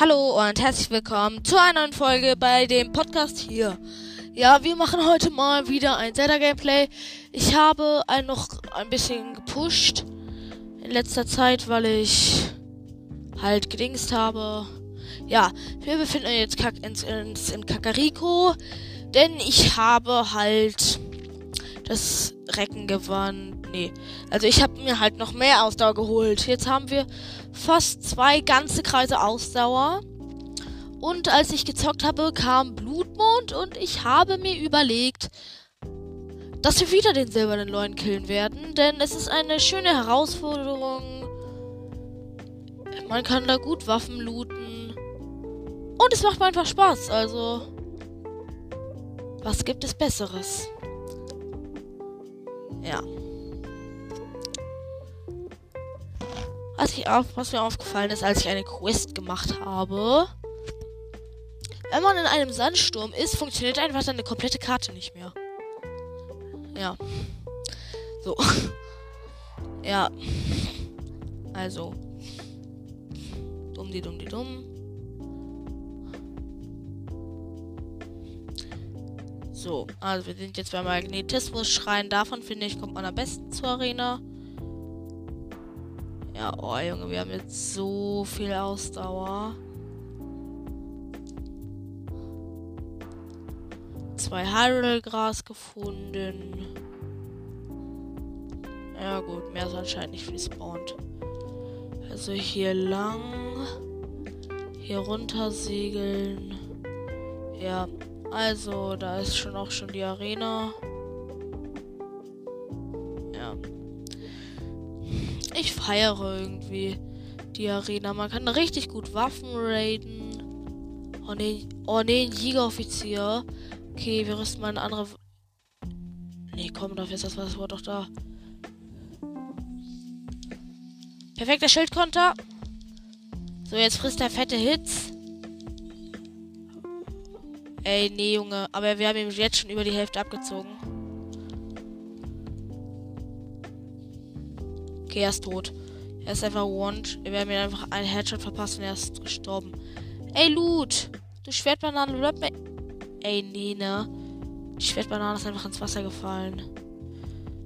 Hallo und herzlich willkommen zu einer neuen Folge bei dem Podcast hier. Ja, wir machen heute mal wieder ein Zelda-Gameplay. Ich habe ein noch ein bisschen gepusht in letzter Zeit, weil ich halt gedingst habe. Ja, wir befinden uns jetzt kack ins, ins, in Kakariko, denn ich habe halt das Recken gewonnen. Nee, also ich habe mir halt noch mehr Ausdauer geholt. Jetzt haben wir fast zwei ganze Kreise Ausdauer. Und als ich gezockt habe, kam Blutmond und ich habe mir überlegt, dass wir wieder den silbernen Leuen killen werden, denn es ist eine schöne Herausforderung. Man kann da gut Waffen looten. Und es macht mir einfach Spaß, also. Was gibt es Besseres? Ja. Was, ich auf, was mir aufgefallen ist, als ich eine Quest gemacht habe. Wenn man in einem Sandsturm ist, funktioniert einfach seine komplette Karte nicht mehr. Ja. So. ja. Also. Dumm, die dumm, die dumm. So, also wir sind jetzt beim Magnetismus-Schrein. Davon finde ich, kommt man am besten zur Arena. Ja, oh Junge, wir haben jetzt so viel Ausdauer. Zwei Hyrule-Gras gefunden. Ja gut, mehr ist anscheinend nicht viel spawnt. Also hier lang. Hier runter segeln. Ja, also da ist schon auch schon die Arena. Feiere irgendwie die Arena. Man kann richtig gut Waffen raiden. Oh ne, oh ne, ein Jägeroffizier. Okay, wir rüsten mal eine andere. Nee, komm, dafür ist das Wort doch da. Perfekter Schildkonter. So, jetzt frisst er fette Hits. Ey, nee, Junge. Aber wir haben ihm jetzt schon über die Hälfte abgezogen. Okay, er ist tot. Er ist einfach one. Wir haben ihm einfach einen Headshot verpasst und er ist gestorben. Ey, Loot! Du Schwertbanane, bleib mir. Ey, nee, ne? Die Schwertbanane ist einfach ins Wasser gefallen.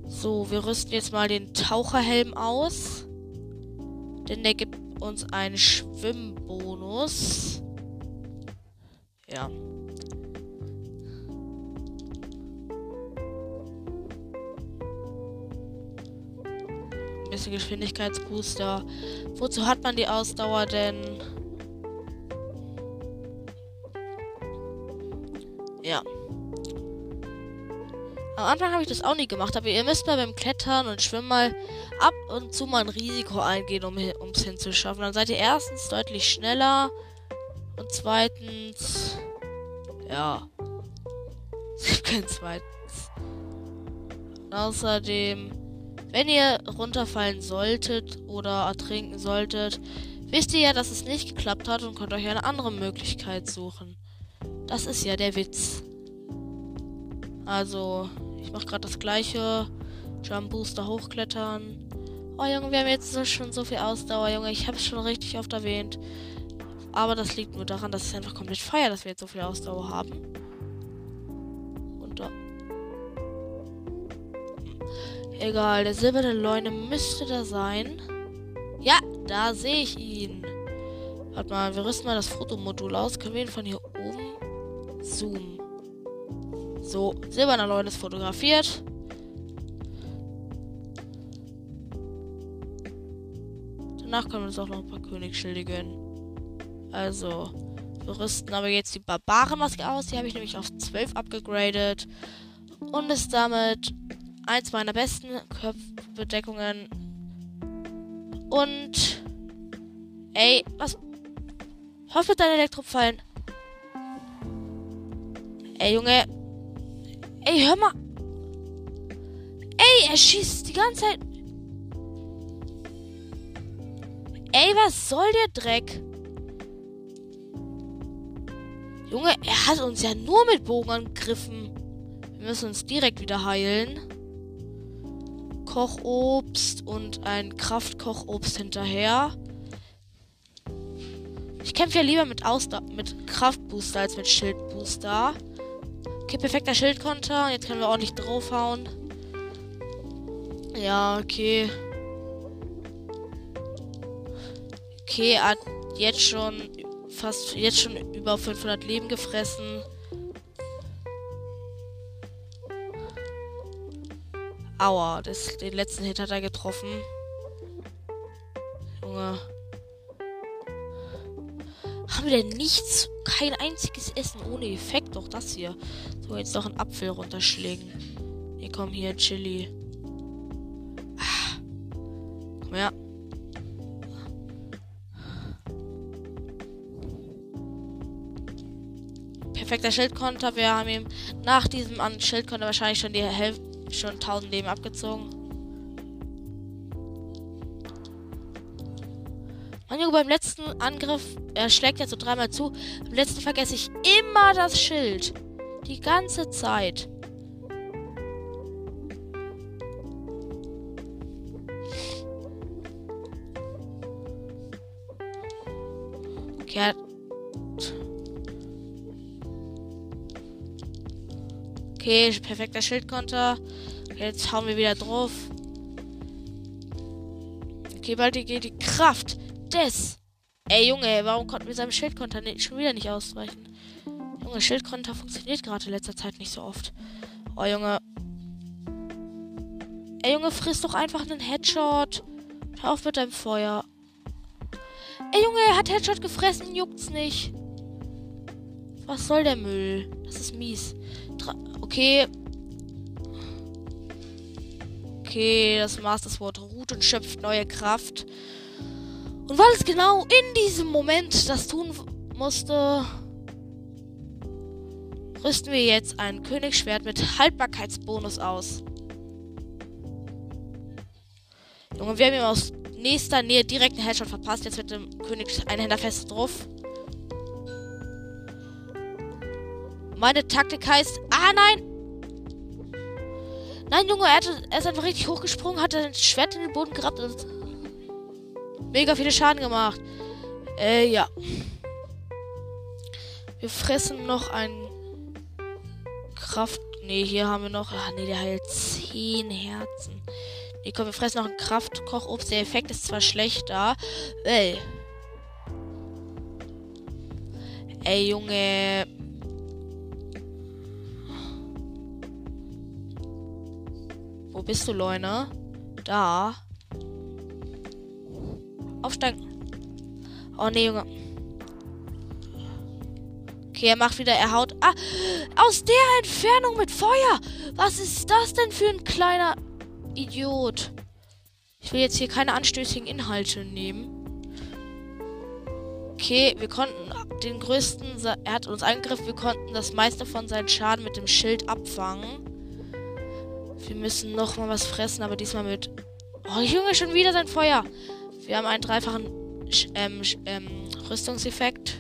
So, wir rüsten jetzt mal den Taucherhelm aus. Denn der gibt uns einen Schwimmbonus. Ja. Bisschen Geschwindigkeitsbooster. Wozu hat man die Ausdauer denn? Ja. Am Anfang habe ich das auch nie gemacht, aber ihr müsst mal beim Klettern und Schwimmen mal ab und zu mal ein Risiko eingehen, um es hinzuschaffen. Dann seid ihr erstens deutlich schneller und zweitens, ja, es gibt kein zweitens. Außerdem wenn ihr runterfallen solltet oder ertrinken solltet, wisst ihr ja, dass es nicht geklappt hat und könnt euch eine andere Möglichkeit suchen. Das ist ja der Witz. Also, ich mache gerade das gleiche. Jump Booster hochklettern. Oh Junge, wir haben jetzt schon so viel Ausdauer, Junge. Ich habe es schon richtig oft erwähnt. Aber das liegt nur daran, dass es einfach komplett feiert, dass wir jetzt so viel Ausdauer haben. Egal, der silberne Leune müsste da sein. Ja, da sehe ich ihn. Warte mal, wir rüsten mal das Fotomodul aus. Können wir ihn von hier oben zoomen? So, silberner Leune ist fotografiert. Danach können wir uns auch noch ein paar Königsschilde gönnen. Also, wir rüsten aber jetzt die Barbarenmaske aus. Die habe ich nämlich auf 12 abgegradet. Und ist damit eins meiner besten Kopfbedeckungen. Und. Ey, was. Hoffe deine Elektropfallen. Ey, Junge. Ey, hör mal. Ey, er schießt die ganze Zeit. Ey, was soll der Dreck? Junge, er hat uns ja nur mit Bogen angegriffen. Wir müssen uns direkt wieder heilen. Kochobst und ein Kraftkochobst hinterher. Ich kämpfe ja lieber mit Ausdauer, mit Kraftbooster als mit Schildbooster. Okay, perfekter Schildkonter. Jetzt können wir ordentlich draufhauen. Ja, okay. Okay, hat jetzt schon fast jetzt schon über 500 Leben gefressen. Aua, das, den letzten Hit hat er getroffen. Junge. Haben wir denn nichts? Kein einziges Essen ohne Effekt. Doch das hier. So, jetzt noch einen Apfel runterschlägen. Hier, komm hier, Chili. Ah. Komm her. Perfekter Schildkonter. Wir haben ihm nach diesem Schildkonter wahrscheinlich schon die Hälfte schon 1000 Leben abgezogen. Mann, Junge, beim letzten Angriff, er schlägt jetzt so dreimal zu. Beim letzten vergesse ich immer das Schild. Die ganze Zeit. Okay. Okay, perfekter Schildkonter. Jetzt hauen wir wieder drauf. Okay, bald geht die Kraft des. Ey, Junge, warum konnten wir seinem Schildkonter nicht, schon wieder nicht ausweichen? Junge, Schildkonter funktioniert gerade in letzter Zeit nicht so oft. Oh, Junge. Ey, Junge, friss doch einfach einen Headshot. Hör auf mit deinem Feuer. Ey, Junge, er hat Headshot gefressen, juckt's nicht. Was soll der Müll? Das ist mies. Okay, Okay, das Master Sword ruht und schöpft neue Kraft. Und weil es genau in diesem Moment das tun musste, rüsten wir jetzt ein Königsschwert mit Haltbarkeitsbonus aus. Junge, wir haben ihm aus nächster Nähe direkt einen Headshot verpasst. Jetzt mit dem König Einhänder fest drauf. Meine Taktik heißt. Ah, nein! Nein, Junge, er, hatte, er ist einfach richtig hochgesprungen, hat ein Schwert in den Boden gehabt und mega viele Schaden gemacht. Äh, ja. Wir fressen noch ein Kraft. Ne, hier haben wir noch. Ach nee, der heilt 10 Herzen. Ne, komm, wir fressen noch ein Kraftkochobst. Der Effekt ist zwar schlechter. Ey. Ey, Junge. Wo bist du, Leune? Da. Aufsteigen. Oh nee, Junge. Okay, er macht wieder, er haut. Ah, aus der Entfernung mit Feuer. Was ist das denn für ein kleiner Idiot? Ich will jetzt hier keine anstößigen Inhalte nehmen. Okay, wir konnten den größten. Er hat uns angegriffen. Wir konnten das meiste von seinem Schaden mit dem Schild abfangen. Wir müssen noch mal was fressen, aber diesmal mit. Oh, Junge, schon wieder sein Feuer. Wir haben einen dreifachen ähm, ähm, Rüstungseffekt.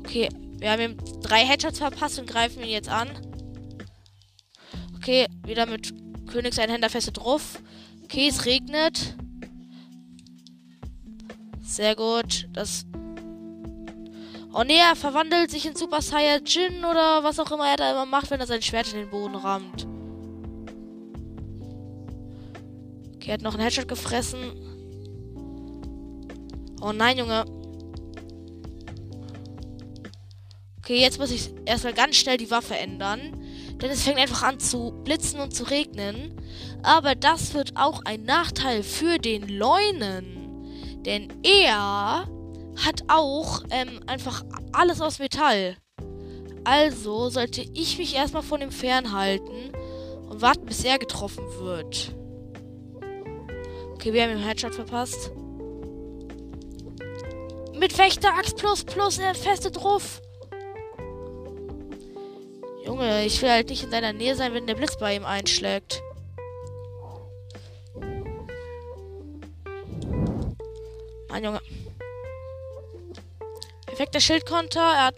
Okay, wir haben ihm drei Headshots verpasst und greifen ihn jetzt an. Okay, wieder mit Königseinhänder feste drauf. Okay, es regnet. Sehr gut. Das Oh nee, er verwandelt sich in Super Saiyajin oder was auch immer er da immer macht, wenn er sein Schwert in den Boden rammt. Okay, er hat noch einen Headshot gefressen. Oh nein, Junge. Okay, jetzt muss ich erstmal ganz schnell die Waffe ändern. Denn es fängt einfach an zu blitzen und zu regnen. Aber das wird auch ein Nachteil für den Leunen. Denn er hat auch ähm, einfach alles aus Metall. Also sollte ich mich erstmal von ihm fernhalten und warten, bis er getroffen wird. Okay, wir haben ihm Headshot verpasst. Mit Wächter Axt plus plus er feste drauf. Junge, ich will halt nicht in seiner Nähe sein, wenn der Blitz bei ihm einschlägt. Mann, Junge. Perfekter Schildkonter. Er hat.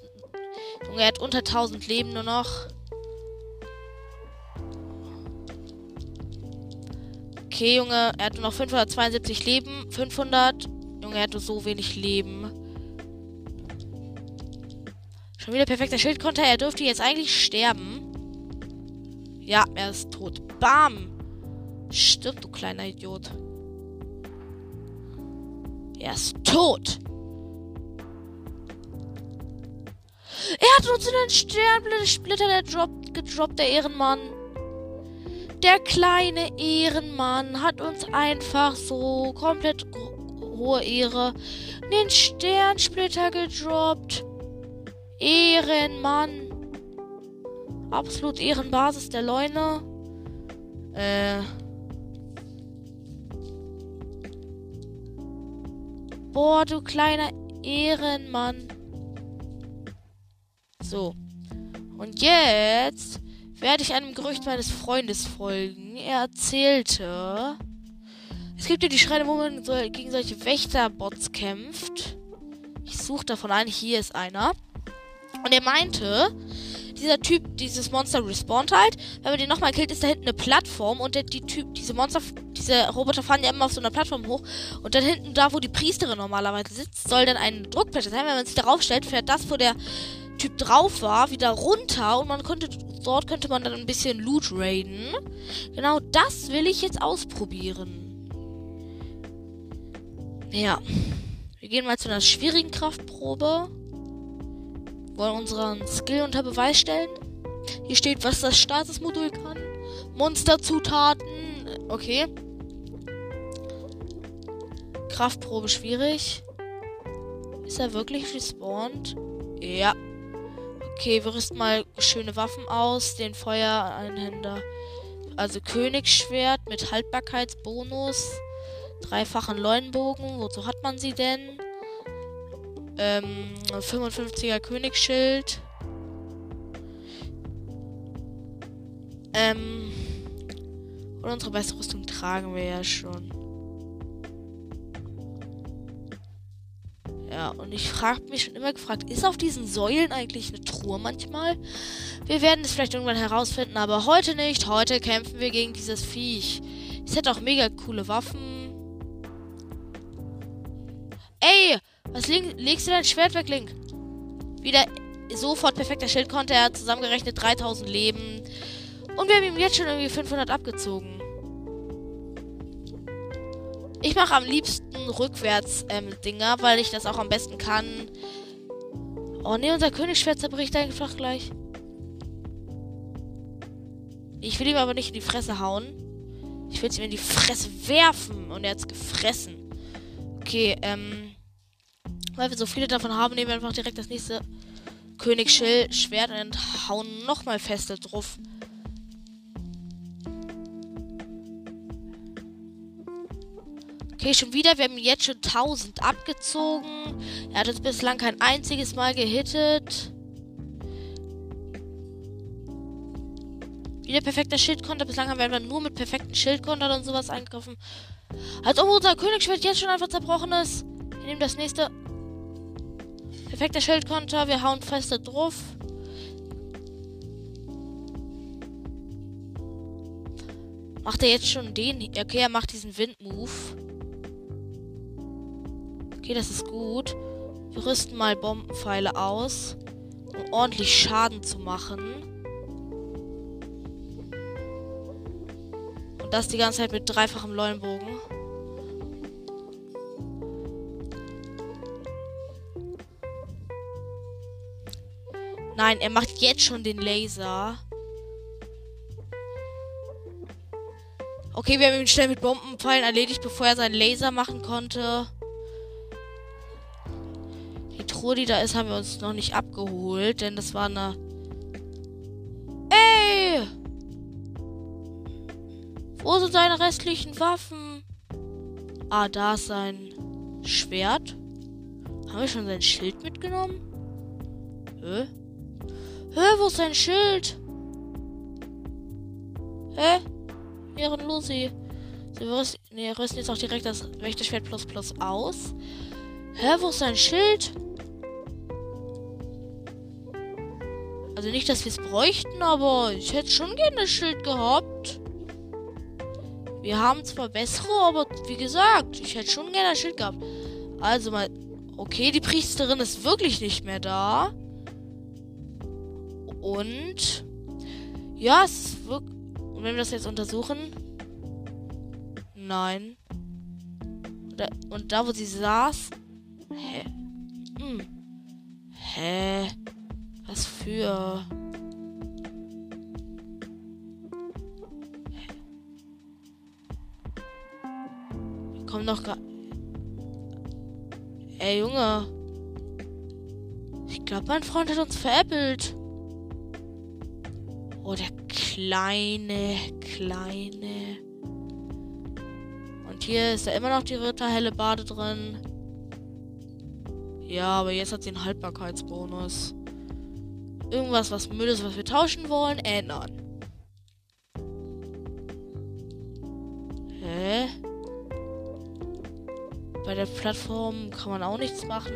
Junge, er hat unter 1000 Leben nur noch. Okay, Junge, er hat nur noch 572 Leben. 500. Junge, er hat nur so wenig Leben. Schon wieder perfekter Schildkonter. Er dürfte jetzt eigentlich sterben. Ja, er ist tot. Bam! Stirb, du kleiner Idiot. Er ist tot. Er hat uns in den Sternsplitter gedroppt, der Ehrenmann. Der kleine Ehrenmann hat uns einfach so komplett hohe Ehre den Sternsplitter gedroppt. Ehrenmann. Absolut Ehrenbasis der Leune. Äh. Boah, du kleiner Ehrenmann. So. Und jetzt werde ich einem Gerücht meines Freundes folgen. Er erzählte, es gibt ja die Schreine, wo man so gegen solche Wächterbots kämpft. Ich suche davon einen. Hier ist einer. Und er meinte, dieser Typ, dieses Monster respawnt halt. Wenn man den nochmal killt, ist da hinten eine Plattform und der, die Typ, diese Monster, diese Roboter fahren ja immer auf so einer Plattform hoch. Und dann hinten, da wo die Priesterin normalerweise sitzt, soll dann eine Druckplatte sein. Wenn man sich darauf stellt, fährt das, wo der Typ drauf war, wieder runter und man konnte, dort könnte man dann ein bisschen Loot raiden. Genau das will ich jetzt ausprobieren. Ja. Wir gehen mal zu einer schwierigen Kraftprobe. Wollen unseren Skill unter Beweis stellen. Hier steht, was das Statusmodul kann. Monsterzutaten. Okay. Kraftprobe schwierig. Ist er wirklich respawned? Ja. Okay, wir rüsten mal schöne Waffen aus. Den Feuereinhänder. Also Königsschwert mit Haltbarkeitsbonus. Dreifachen Leunbogen. Wozu hat man sie denn? Ähm, 55er Königsschild. Ähm. Und unsere beste Rüstung tragen wir ja schon. Und ich frage mich schon immer gefragt, ist auf diesen Säulen eigentlich eine Truhe manchmal? Wir werden es vielleicht irgendwann herausfinden, aber heute nicht. Heute kämpfen wir gegen dieses Viech. Es hat auch mega coole Waffen. Ey, was legst du dein Schwert weg, Link? Wieder sofort perfekter Schildkonter. Er zusammengerechnet 3000 Leben. Und wir haben ihm jetzt schon irgendwie 500 abgezogen. Ich mache am liebsten rückwärts ähm, Dinger, weil ich das auch am besten kann. Oh ne, unser Königsschwert zerbricht einfach gleich. Ich will ihm aber nicht in die Fresse hauen. Ich will es ihm in die Fresse werfen. Und er hat es gefressen. Okay, ähm. Weil wir so viele davon haben, nehmen wir einfach direkt das nächste Königsschild-Schwert und hauen nochmal feste drauf. Okay, schon wieder. Wir haben jetzt schon 1000 abgezogen. Er hat uns bislang kein einziges Mal gehittet. Wieder perfekter Schildkonter. Bislang haben wir einfach nur mit perfekten Schildkontern und sowas eingegriffen. Als ob unser Königsschwert jetzt schon einfach zerbrochen ist. Wir nehmen das nächste. Perfekter Schildkonter. Wir hauen feste drauf. Macht er jetzt schon den? Okay, er macht diesen Windmove. Okay, das ist gut. Wir rüsten mal Bombenpfeile aus, um ordentlich Schaden zu machen. Und das die ganze Zeit mit dreifachem Leuenbogen. Nein, er macht jetzt schon den Laser. Okay, wir haben ihn schnell mit Bombenpfeilen erledigt, bevor er seinen Laser machen konnte. Truhe, die da ist, haben wir uns noch nicht abgeholt, denn das war eine... Ey! Wo sind seine restlichen Waffen? Ah, da ist sein Schwert. Haben wir schon sein Schild mitgenommen? Hä? Hä, wo ist sein Schild? Hä? Ehrenlosi. So, wir rüsten, nee, rüsten jetzt auch direkt das rechte Schwert plus plus aus. Hä, wo ist sein Schild? Also nicht, dass wir es bräuchten, aber ich hätte schon gerne das Schild gehabt. Wir haben zwar bessere, aber wie gesagt, ich hätte schon gerne ein Schild gehabt. Also mal. Okay, die Priesterin ist wirklich nicht mehr da. Und. Ja, es ist wirklich. Und wenn wir das jetzt untersuchen. Nein. Und da wo sie saß. Hä? Hm. Hä? Was für. Wir kommen doch gerade. Ey, Junge. Ich glaube, mein Freund hat uns veräppelt. Oh, der kleine, kleine. Und hier ist ja immer noch die Ritterhelle Bade drin. Ja, aber jetzt hat sie einen Haltbarkeitsbonus. Irgendwas, was Müll ist, was wir tauschen wollen, ändern. Hä? Bei der Plattform kann man auch nichts machen.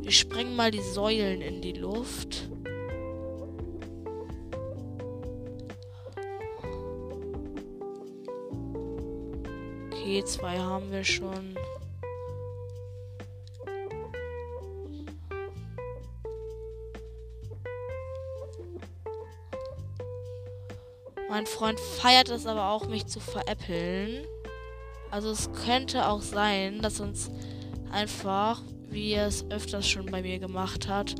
Wir sprengen mal die Säulen in die Luft. Okay, zwei haben wir schon. Mein Freund feiert es aber auch, mich zu veräppeln. Also es könnte auch sein, dass uns einfach, wie er es öfters schon bei mir gemacht hat,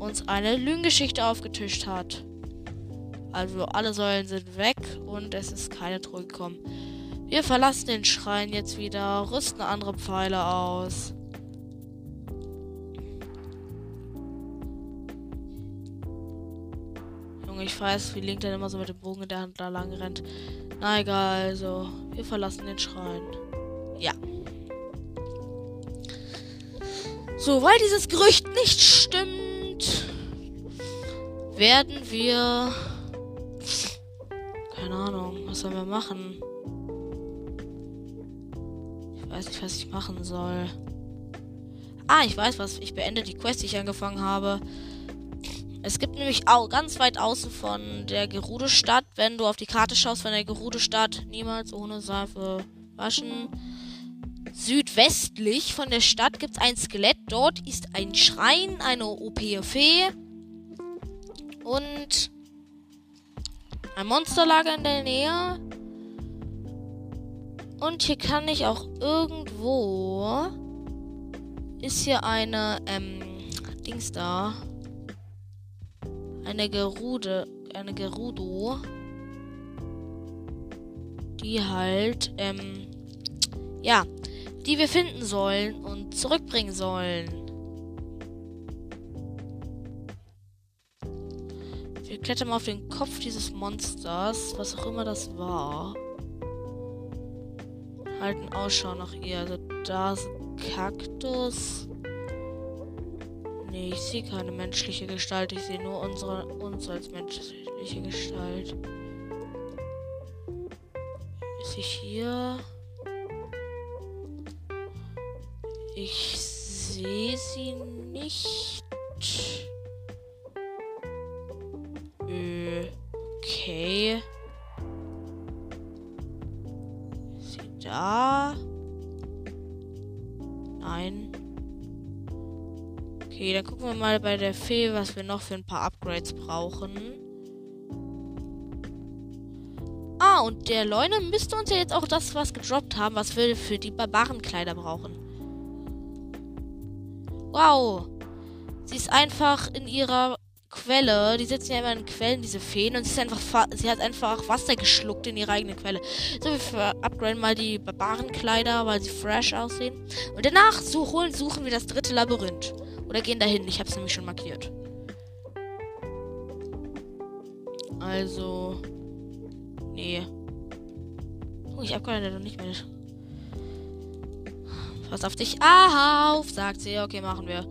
uns eine Lügengeschichte aufgetischt hat. Also alle Säulen sind weg und es ist keine Truhe gekommen. Wir verlassen den Schrein jetzt wieder, rüsten andere Pfeile aus. Ich weiß, wie Link dann immer so mit dem Bogen in der Hand da lang rennt. Na egal, also, wir verlassen den Schrein. Ja. So, weil dieses Gerücht nicht stimmt, werden wir. Keine Ahnung, was sollen wir machen? Ich weiß nicht, was ich machen soll. Ah, ich weiß was. Ich beende die Quest, die ich angefangen habe. Es gibt nämlich auch ganz weit außen von der Gerude-Stadt, wenn du auf die Karte schaust von der Gerude-Stadt, niemals ohne Seife waschen. Südwestlich von der Stadt gibt es ein Skelett. Dort ist ein Schrein, eine OP-Fee und ein Monsterlager in der Nähe. Und hier kann ich auch irgendwo. Ist hier eine, ähm, Dings da eine Gerude, eine Gerudo, die halt, ähm, ja, die wir finden sollen und zurückbringen sollen. Wir klettern auf den Kopf dieses Monsters, was auch immer das war. Halten Ausschau nach ihr. Also da ist ein Kaktus. Nee, ich sehe keine menschliche Gestalt. Ich sehe nur unsere, uns als menschliche Gestalt. Ist sie hier? Ich sehe sie nicht. Wir mal bei der Fee, was wir noch für ein paar Upgrades brauchen. Ah, und der Leune müsste uns ja jetzt auch das was gedroppt haben, was wir für die Barbarenkleider brauchen. Wow. Sie ist einfach in ihrer Quelle. Die sitzen ja immer in Quellen, diese Feen. Und sie, ist einfach sie hat einfach Wasser geschluckt in ihre eigene Quelle. So, wir upgraden mal die Barbarenkleider, weil sie fresh aussehen. Und danach holen, suchen wir das dritte Labyrinth. Oder gehen dahin. Ich habe es nämlich schon markiert. Also. Nee. Oh, ich upgrade doch nicht mehr. Pass auf dich auf, sagt sie. Okay, machen wir.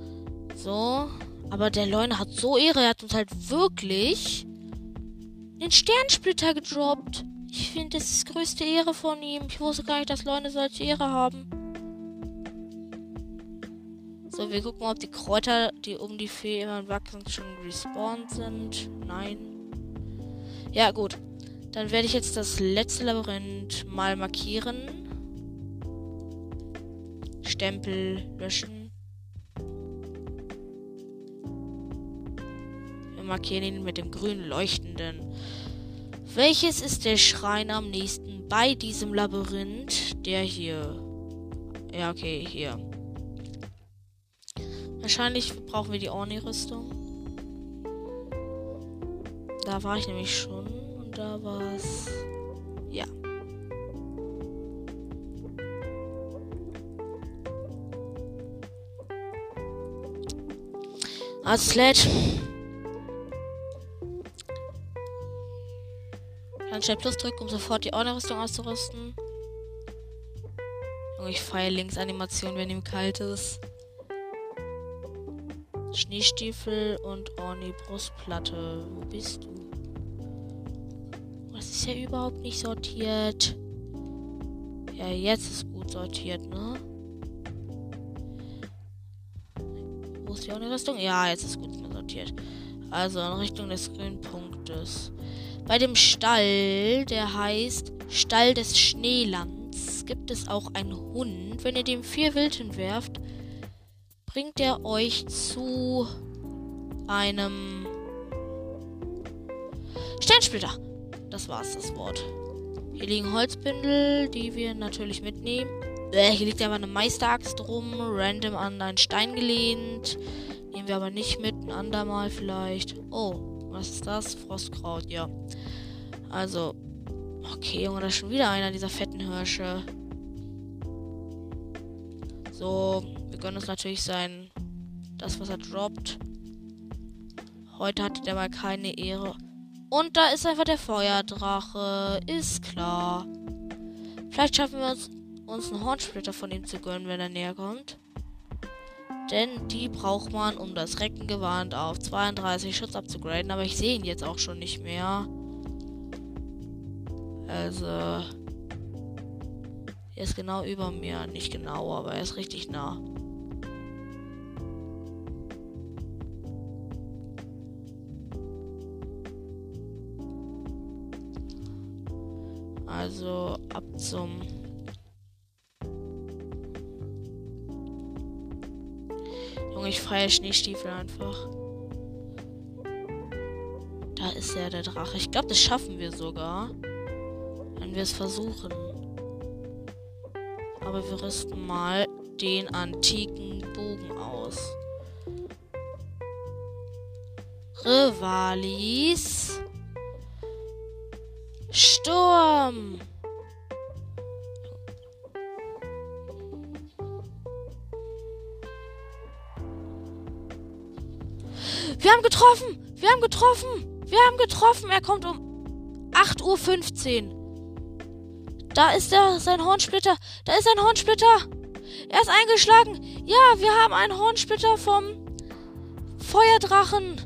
So. Aber der Leune hat so Ehre. Er hat uns halt wirklich den Sternsplitter gedroppt. Ich finde, das ist größte Ehre von ihm. Ich wusste gar nicht, dass Leune solche Ehre haben. Wir gucken, ob die Kräuter, die um die Fee immer wachsen, schon respawned sind. Nein. Ja, gut. Dann werde ich jetzt das letzte Labyrinth mal markieren. Stempel löschen. Wir markieren ihn mit dem grün leuchtenden. Welches ist der Schrein am nächsten bei diesem Labyrinth? Der hier. Ja, okay, hier. Wahrscheinlich brauchen wir die Orni-Rüstung. Da war ich nämlich schon. Und da war es. Ja. Also Sledge. Dann schnell Plus drücken, um sofort die Order-Rüstung auszurüsten. Junge, ich feiere Links-Animation, wenn ihm kalt ist. Schneestiefel und Orni Brustplatte. Wo bist du? Das ist ja überhaupt nicht sortiert. Ja, jetzt ist gut sortiert, ne? Wo ist die Orni-Rüstung? Ja, jetzt ist gut sortiert. Also in Richtung des grünen Punktes. Bei dem Stall, der heißt Stall des Schneelands, gibt es auch einen Hund. Wenn ihr dem vier Wilden werft, bringt er euch zu einem Sternsplitter. Das war's, das Wort. Hier liegen Holzbündel, die wir natürlich mitnehmen. Äh, hier liegt aber eine Meisteraxt rum, random an einen Stein gelehnt. Nehmen wir aber nicht mit, ein andermal vielleicht. Oh, was ist das? Frostkraut, ja. Also, okay, Junge, da ist schon wieder einer dieser fetten Hirsche. So, wir gönnen uns natürlich sein, das, was er droppt. Heute hatte der mal keine Ehre. Und da ist einfach der Feuerdrache. Ist klar. Vielleicht schaffen wir uns, uns einen Hornsplitter von ihm zu gönnen, wenn er näher kommt. Denn die braucht man, um das Reckengewand auf 32 Schutz abzugraden. Aber ich sehe ihn jetzt auch schon nicht mehr. Also. Er ist genau über mir. Nicht genau, aber er ist richtig nah. Also ab zum Junge, ich feiere Schneestiefel einfach. Da ist ja der Drache. Ich glaube, das schaffen wir sogar. Wenn wir es versuchen. Aber wir rüsten mal den antiken Bogen aus. Rivalis. Sturm. Wir haben getroffen! Wir haben getroffen! Wir haben getroffen! Er kommt um 8.15 Uhr. Da ist er, sein Hornsplitter. Da ist ein Hornsplitter. Er ist eingeschlagen. Ja, wir haben einen Hornsplitter vom Feuerdrachen.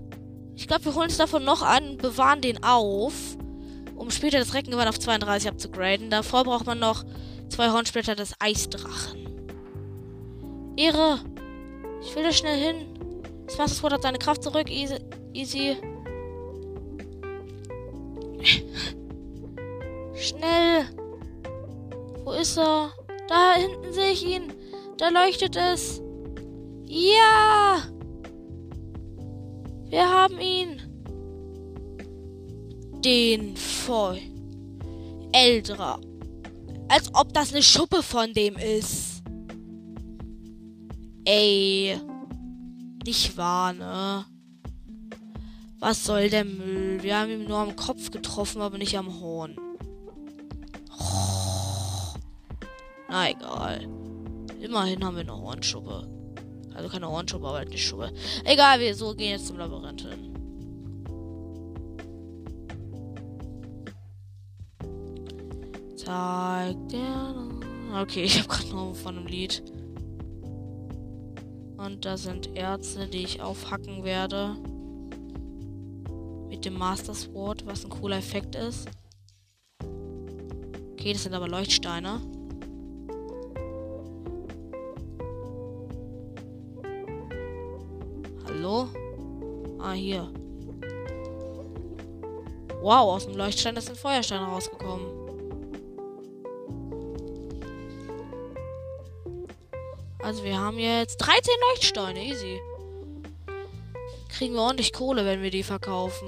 Ich glaube, wir holen uns davon noch an, bewahren den auf, um später das Reckengewand auf 32 abzugraden. Davor braucht man noch zwei Hornsplitter des Eisdrachen. Ehre. Ich will da schnell hin. Das Wassersport hat seine Kraft zurück. Easy. Schnell. Wo ist er? Da hinten sehe ich ihn. Da leuchtet es. Ja! Wir haben ihn. Den voll. Eldra. Als ob das eine Schuppe von dem ist. Ey. Nicht wahr, ne? Was soll der Müll? Wir haben ihn nur am Kopf getroffen, aber nicht am Horn. Na egal. Immerhin haben wir eine Hornschuppe. Also keine Hornschuppe, aber halt eine Schuppe. Egal, wir so gehen jetzt zum Labyrinth hin. Zeig der. Okay, ich habe gerade noch von einem Lied. Und da sind Erze, die ich aufhacken werde. Mit dem Master Sword, was ein cooler Effekt ist. Okay, das sind aber Leuchtsteine. Hallo? Ah, hier. Wow, aus dem Leuchtstein ist ein Feuerstein rausgekommen. Also wir haben jetzt 13 Leuchtsteine, easy. Kriegen wir ordentlich Kohle, wenn wir die verkaufen.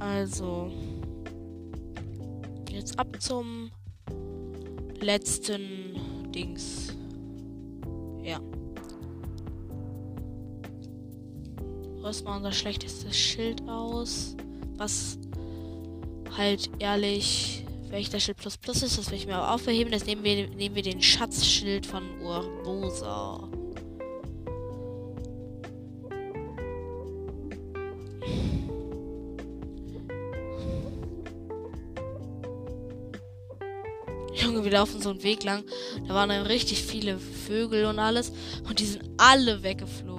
Also. Jetzt ab zum letzten Dings. Ja. Rüsten unser schlechtestes Schild aus. Was halt ehrlich Wächterschild plus plus ist, das will ich mir auch aufheben. Das nehmen wir, nehmen wir den Schatzschild von Urbosa. Junge, wir laufen so einen Weg lang. Da waren dann richtig viele Vögel und alles. Und die sind alle weggeflogen,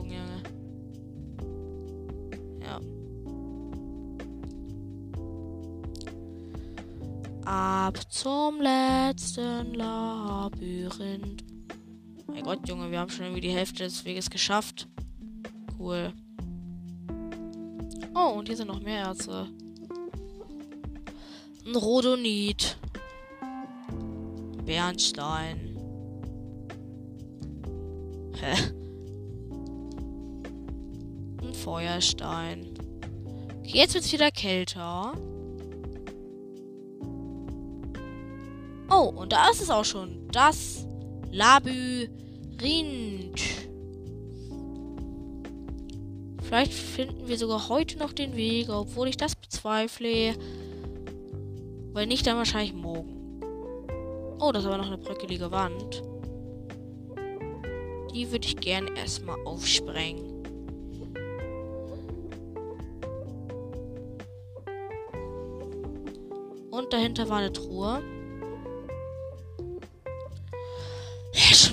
zum letzten Labyrinth. Mein Gott, Junge, wir haben schon irgendwie die Hälfte des Weges geschafft. Cool. Oh, und hier sind noch mehr Erze. Ein Rhodonit. Bernstein. Hä? Ein Feuerstein. Okay, jetzt wird's wieder kälter. Oh, und da ist es auch schon. Das Labyrinth. Vielleicht finden wir sogar heute noch den Weg, obwohl ich das bezweifle. Weil nicht dann wahrscheinlich morgen. Oh, das ist aber noch eine bröckelige Wand. Die würde ich gerne erstmal aufsprengen. Und dahinter war eine Truhe.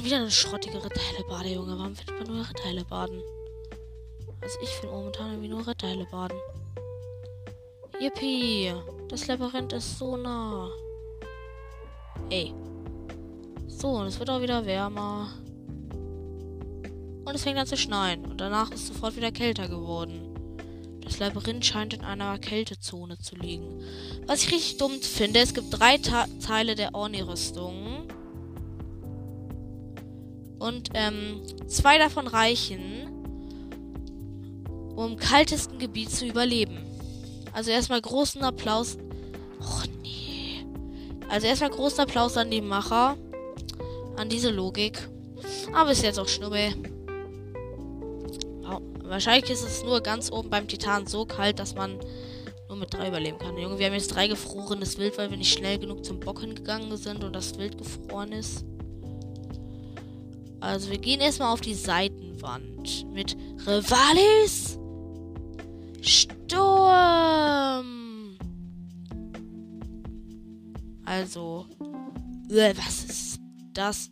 Schon wieder eine schrottige Ritterhellebade, Junge. Warum findet man nur Ritterhellebaden? Also ich finde momentan irgendwie nur Ritterhellebaden. Yippie! Das Labyrinth ist so nah. Ey. So, und es wird auch wieder wärmer. Und es fängt an zu schneien. Und danach ist sofort wieder kälter geworden. Das Labyrinth scheint in einer Kältezone zu liegen. Was ich richtig dumm finde, es gibt drei Ta Teile der Orni-Rüstung. Und ähm, zwei davon reichen, um im kaltesten Gebiet zu überleben. Also erstmal großen Applaus. Och also erstmal großen Applaus an die Macher. An diese Logik. Aber ist jetzt auch Schnubbel. Wow. Wahrscheinlich ist es nur ganz oben beim Titan so kalt, dass man nur mit drei überleben kann. Junge, wir haben jetzt drei gefrorenes Wild, weil wir nicht schnell genug zum Bocken gegangen sind und das Wild gefroren ist. Also wir gehen erstmal auf die Seitenwand mit Rivalis Sturm. Also, äh, was ist das?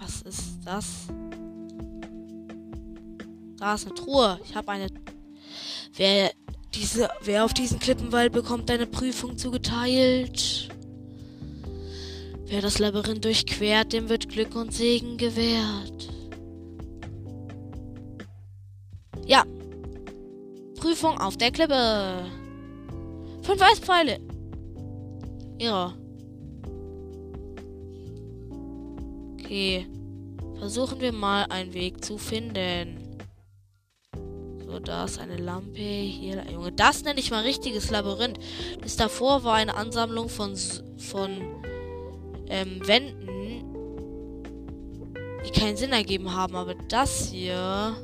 Was ist das? Da ist eine Truhe. Ich habe eine. Wer diese, wer auf diesen Klippenwald bekommt eine Prüfung zugeteilt? Wer das Labyrinth durchquert, dem wird Glück und Segen gewährt. Ja. Prüfung auf der Klippe. Fünf Eispfeile. Ja. Okay. Versuchen wir mal einen Weg zu finden. So, da ist eine Lampe. Hier, Junge, das nenne ich mal richtiges Labyrinth. Das davor war eine Ansammlung von, von ähm, Wänden, die keinen Sinn ergeben haben. Aber das hier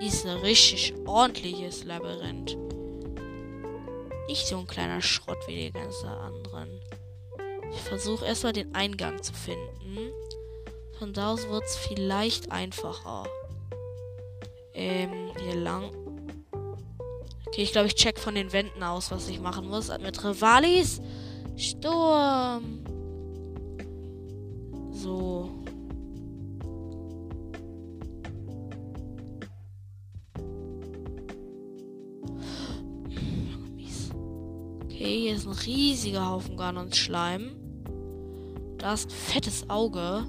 ist ein richtig ordentliches Labyrinth. Nicht so ein kleiner Schrott wie die ganzen anderen. Ich versuche erstmal den Eingang zu finden. Von da aus wird es vielleicht einfacher. Ähm, hier lang. Okay, ich glaube, ich check von den Wänden aus, was ich machen muss. Mit Rivalis. Sturm. So. Okay, hier ist ein riesiger Haufen Ganons Schleim. Da ist ein fettes Auge.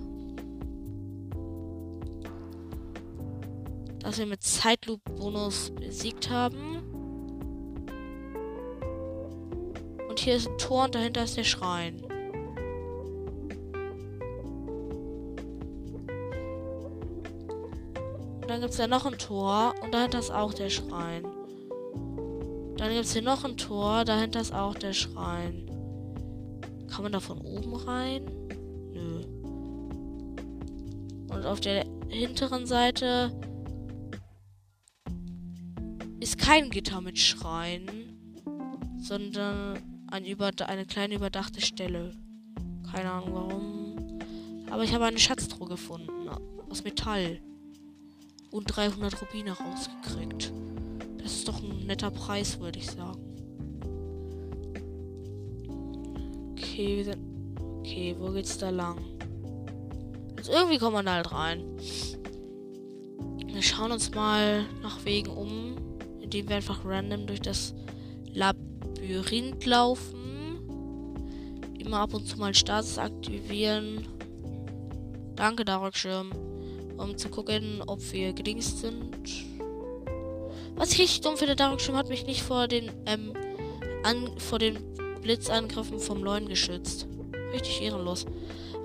Das wir mit Zeitloop-Bonus besiegt haben. Und hier ist ein Tor und dahinter ist der Schrein. Und dann gibt es da noch ein Tor und dahinter ist auch der Schrein. Dann gibt es hier noch ein Tor, dahinter ist auch der Schrein. Kann man da von oben rein? Nö. Und auf der hinteren Seite ist kein Gitter mit Schrein, sondern ein eine kleine überdachte Stelle. Keine Ahnung warum. Aber ich habe eine Schatztruhe gefunden. Aus Metall. Und 300 Rubine rausgekriegt. Das ist doch ein netter Preis, würde ich sagen. Okay, wir sind. Okay, wo geht's da lang? Also irgendwie kommt man da halt rein. Wir schauen uns mal nach Wegen um, indem wir einfach random durch das Labyrinth laufen. Immer ab und zu mal Status aktivieren. Danke, Darkschirm. Um zu gucken, ob wir gedingst sind. Was ich richtig dumm finde, Darkschirm hat mich nicht vor den, ähm, an, vor den Blitzangriffen vom Leuen geschützt. Richtig ehrenlos.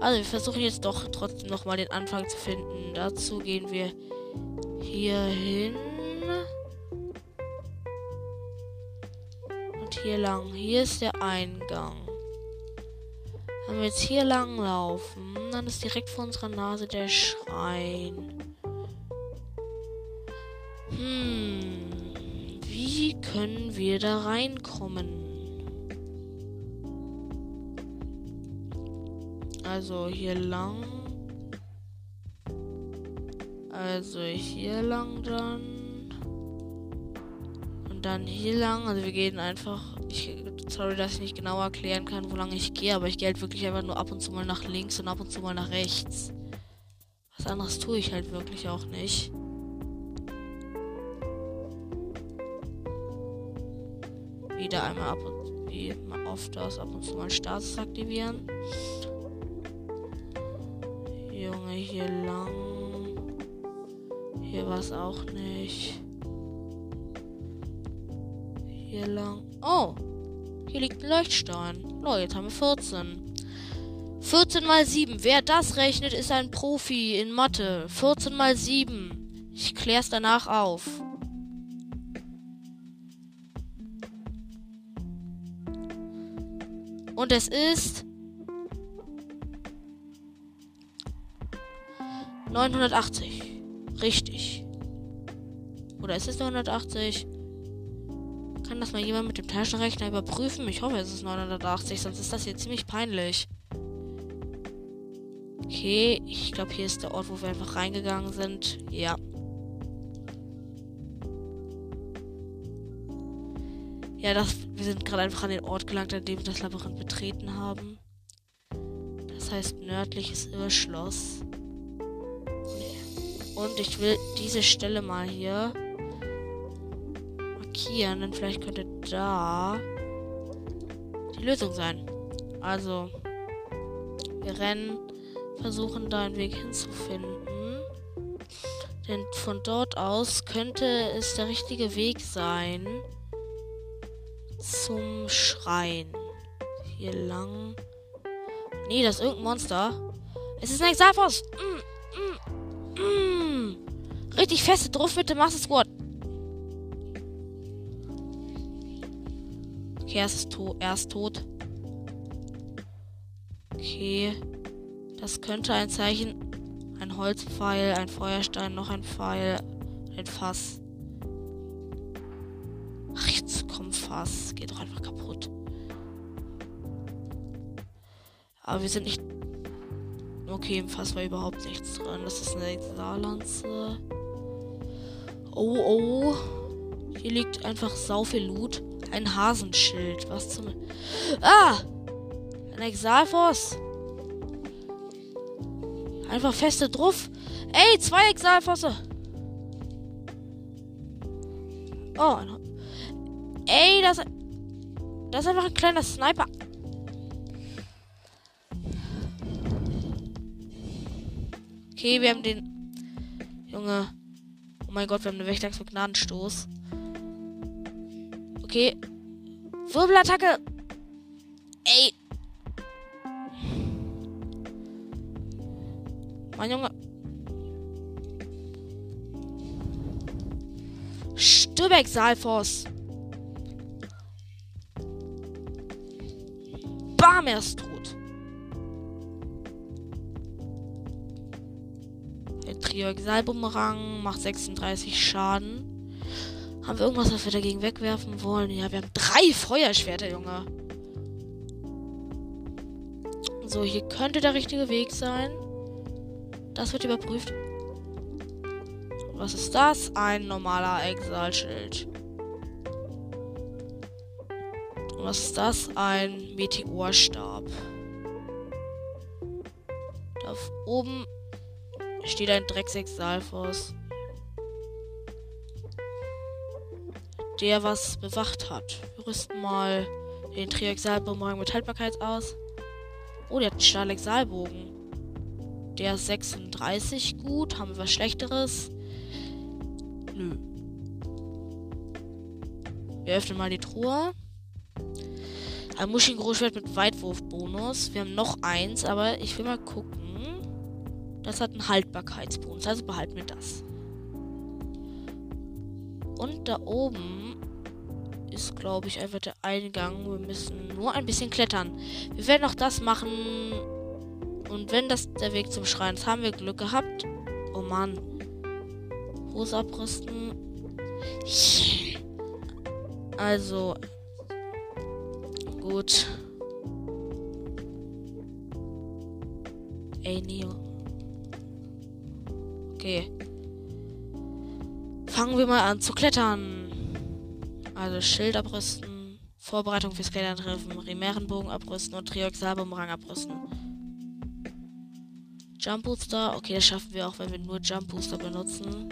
Also, wir versuchen jetzt doch trotzdem nochmal den Anfang zu finden. Dazu gehen wir hier hin. Und hier lang. Hier ist der Eingang. Wenn wir jetzt hier lang laufen, dann ist direkt vor unserer Nase der Schrein. Hm. Wie können wir da reinkommen? Also hier lang. Also hier lang dann. Und dann hier lang. Also wir gehen einfach. Ich, sorry, dass ich nicht genau erklären kann, wo lang ich gehe, aber ich gehe halt wirklich einfach nur ab und zu mal nach links und ab und zu mal nach rechts. Was anderes tue ich halt wirklich auch nicht. Wieder einmal ab und wie oft das ab und zu mal Status aktivieren. Junge, hier lang. Hier war es auch nicht. Hier lang. Oh! Hier liegt ein Leuchtstein. Oh, jetzt haben wir 14. 14 mal 7. Wer das rechnet, ist ein Profi in Mathe. 14 mal 7. Ich klär's danach auf. Und es ist 980. Richtig. Oder ist es 980? Kann das mal jemand mit dem Taschenrechner überprüfen? Ich hoffe, es ist 980, sonst ist das hier ziemlich peinlich. Okay, ich glaube, hier ist der Ort, wo wir einfach reingegangen sind. Ja. Ja, das, wir sind gerade einfach an den Ort gelangt, an dem wir das Labyrinth betreten haben. Das heißt nördliches Irrschloss. Und ich will diese Stelle mal hier markieren, denn vielleicht könnte da die Lösung sein. Also, wir rennen, versuchen da einen Weg hinzufinden. Denn von dort aus könnte es der richtige Weg sein zum Schrein. Hier lang. Nee, das ist irgendein Monster. Es ist ein Exalfos. Mm, mm, mm. Richtig feste drauf bitte, machst es gut. Okay, er ist, to er ist tot. Okay. Das könnte ein Zeichen. Ein Holzpfeil, ein Feuerstein, noch ein Pfeil, ein Fass. Ach, jetzt komm, Fass. Geht doch einfach kaputt. Aber wir sind nicht. Okay, im Fass war überhaupt nichts drin. Das ist eine Saarlanze. Oh, oh. Hier liegt einfach sau viel Loot. Ein Hasenschild. Was zum. Ah! Ein Exalfos. Einfach feste drauf. Ey, zwei Exalfosse. Oh, Ey, das. Das ist einfach ein kleiner Sniper. Okay, wir haben den. Junge. Oh mein Gott, wir haben eine Wächterachs mit Gnadenstoß. Okay. Wirbelattacke. Ey. Mein Junge. Stürbeck, Salfors. Bam, er ist tot. Der Triaxalbumerang macht 36 Schaden. Haben wir irgendwas, was wir dagegen wegwerfen wollen? Ja, wir haben drei Feuerschwerter, Junge. So, hier könnte der richtige Weg sein. Das wird überprüft. Was ist das? Ein normaler Exalschild. Was ist das? Ein Meteorstab. Da oben steht ein Drecksexalfos. Der was bewacht hat. Wir rüsten mal den Triaxalbumerang mit Haltbarkeit aus. Oh, der hat einen Stahlexalbogen. Der ist 36 gut. Haben wir was Schlechteres? Nö. Wir öffnen mal die Truhe. Ein Muscheln-Großschwert mit Weitwurfbonus. Wir haben noch eins, aber ich will mal gucken. Das hat einen Haltbarkeitsbonus, also behalten wir das. Und da oben ist, glaube ich, einfach der Eingang. Wir müssen nur ein bisschen klettern. Wir werden auch das machen. Und wenn das der Weg zum Schrein ist, haben wir Glück gehabt. Oh Mann. Hose abrüsten. Also. Gut. Ey, Neo. Okay. Fangen wir mal an zu klettern. Also Schild abrüsten, Vorbereitung fürs Klettern treffen, Rimärenbogen abrüsten und Trioxalbumerang abrüsten. Jump Booster, okay, das schaffen wir auch, wenn wir nur Jump Booster benutzen.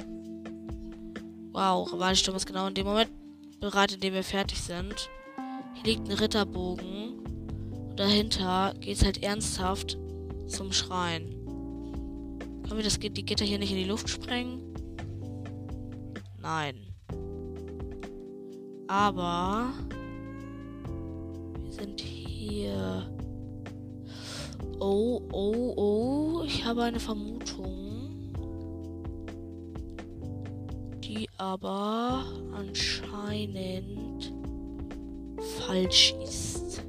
Wow, Rivalensturm ist genau in dem Moment bereit, in dem wir fertig sind. Hier liegt ein Ritterbogen. Und dahinter es halt ernsthaft zum Schrein. Können wir das, die Gitter hier nicht in die Luft sprengen? Nein. Aber wir sind hier. Oh, oh, oh. Ich habe eine Vermutung. Die aber anscheinend falsch ist.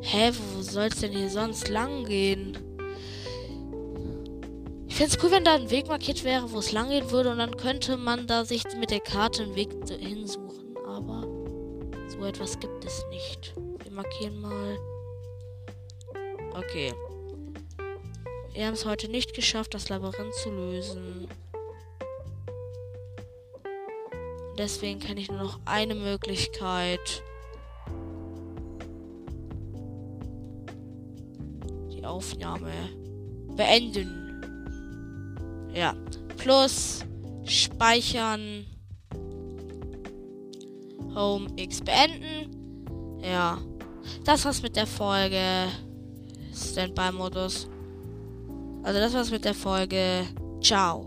Hä, wo soll es denn hier sonst lang gehen? Fände es cool, wenn da ein Weg markiert wäre, wo es lang gehen würde und dann könnte man da sich mit der Karte einen Weg hinsuchen. Aber so etwas gibt es nicht. Wir markieren mal. Okay. Wir haben es heute nicht geschafft, das Labyrinth zu lösen. Deswegen kenne ich nur noch eine Möglichkeit. Die Aufnahme beenden. Ja. Plus speichern. Home X beenden. Ja. Das war's mit der Folge. Standby-Modus. Also das war's mit der Folge. Ciao.